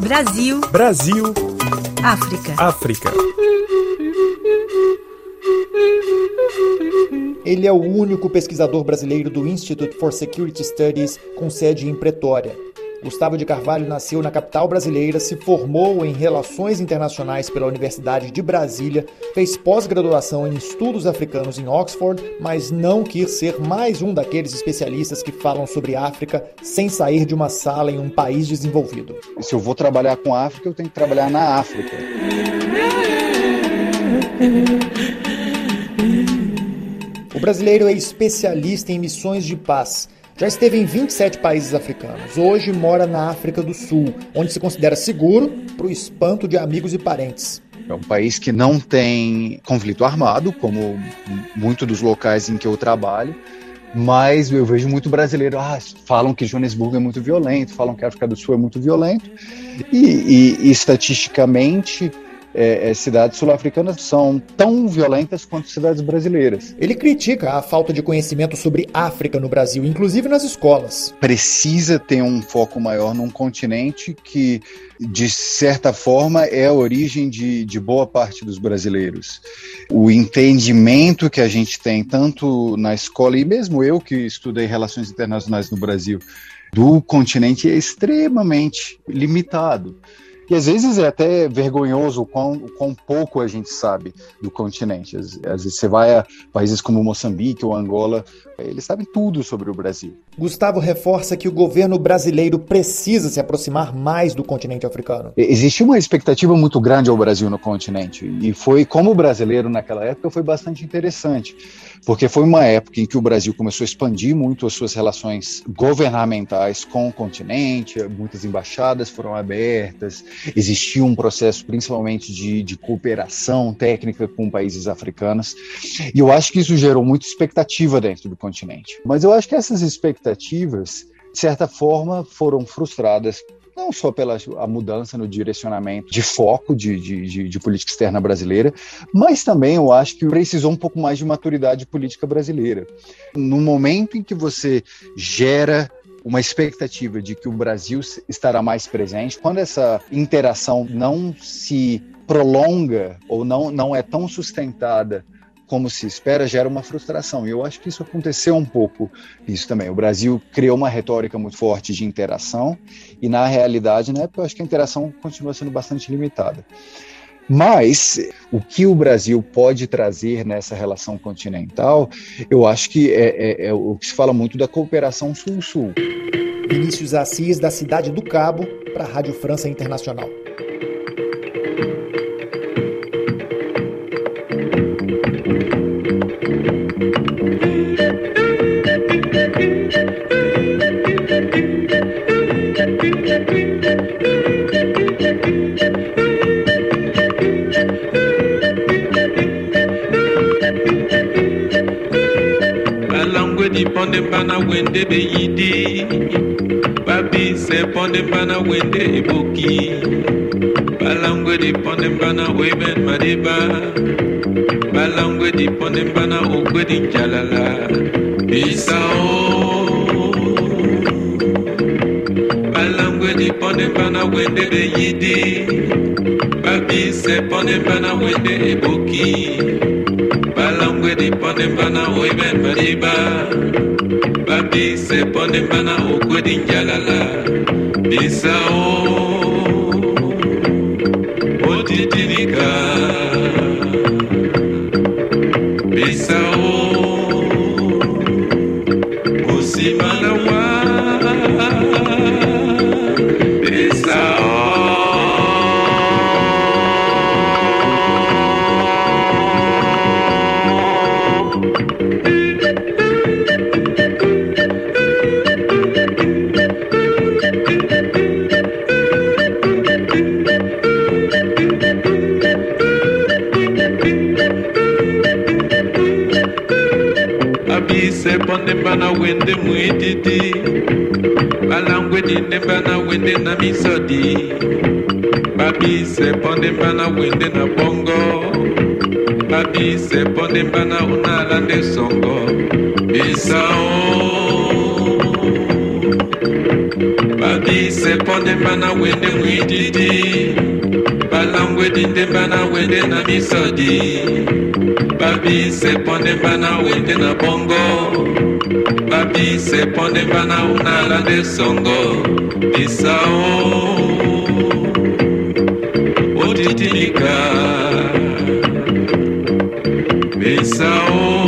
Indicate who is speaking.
Speaker 1: Brasil.
Speaker 2: Brasil.
Speaker 1: África.
Speaker 2: África.
Speaker 3: Ele é o único pesquisador brasileiro do Institute for Security Studies com sede em Pretória. Gustavo de Carvalho nasceu na capital brasileira, se formou em Relações Internacionais pela Universidade de Brasília, fez pós-graduação em Estudos Africanos em Oxford, mas não quis ser mais um daqueles especialistas que falam sobre África sem sair de uma sala em um país desenvolvido.
Speaker 4: Se eu vou trabalhar com África, eu tenho que trabalhar na África.
Speaker 3: O brasileiro é especialista em missões de paz já esteve em 27 países africanos. Hoje mora na África do Sul, onde se considera seguro para o espanto de amigos e parentes.
Speaker 4: É um país que não tem conflito armado, como muitos dos locais em que eu trabalho, mas eu vejo muito brasileiro, ah, falam que Joanesburgo é muito violento, falam que a África do Sul é muito violento, e, e, e estatisticamente é, é, cidades sul-africanas são tão violentas quanto cidades brasileiras.
Speaker 3: Ele critica a falta de conhecimento sobre África no Brasil, inclusive nas escolas.
Speaker 4: Precisa ter um foco maior num continente que, de certa forma, é a origem de, de boa parte dos brasileiros. O entendimento que a gente tem, tanto na escola, e mesmo eu que estudei relações internacionais no Brasil, do continente é extremamente limitado. E às vezes é até vergonhoso o quão, o quão pouco a gente sabe do continente. Às, às, vezes você vai a países como Moçambique ou Angola, eles sabem tudo sobre o Brasil.
Speaker 3: Gustavo reforça que o governo brasileiro precisa se aproximar mais do continente africano.
Speaker 4: Existe uma expectativa muito grande ao Brasil no continente. E foi, como brasileiro naquela época, foi bastante interessante porque foi uma época em que o Brasil começou a expandir muito as suas relações governamentais com o continente, muitas embaixadas foram abertas, existia um processo principalmente de, de cooperação técnica com países africanos, e eu acho que isso gerou muita expectativa dentro do continente. Mas eu acho que essas expectativas, de certa forma, foram frustradas não só pela a mudança no direcionamento de foco de, de, de, de, política externa brasileira, mas também eu acho que precisou um pouco mais de maturidade política brasileira. No momento em que você gera uma expectativa de que o Brasil estará mais presente, quando essa interação não se prolonga ou não, não é tão sustentada como se espera, gera uma frustração. E eu acho que isso aconteceu um pouco isso também. O Brasil criou uma retórica muito forte de interação e na realidade, né, eu acho que a interação continua sendo bastante limitada. Mas o que o Brasil pode trazer nessa relação continental, eu acho que é, é, é o que se fala muito da cooperação sul-sul.
Speaker 3: Vinícius Assis, da cidade do Cabo, para a Rádio França Internacional.
Speaker 5: bana wende beyidi babise pɔnde bana wende eboki balangwe di pɔnde bana weben madeba. Balangwe di pɔnde bana ogwe di njalala bisao balangwe di pɔnde bana wende beyidi babise pɔnde bana wende eboki lilangwe di ponembana oiben badiba babise ponembana okwe di njalala. Bisao bonde mba na wende mwididi balangweni nde mba na wende na misodi. Babise bonde mba na wende na bongo. Babise bonde mba na unala nde songo. Bisao. Babise bonde mba na wende mwididi I'm waiting, them bana waiting, I'm isodi. Babi se pon them bana waiting a bongo. Babi se pon them bana una la de songo. Isao. Otitinika. bisao.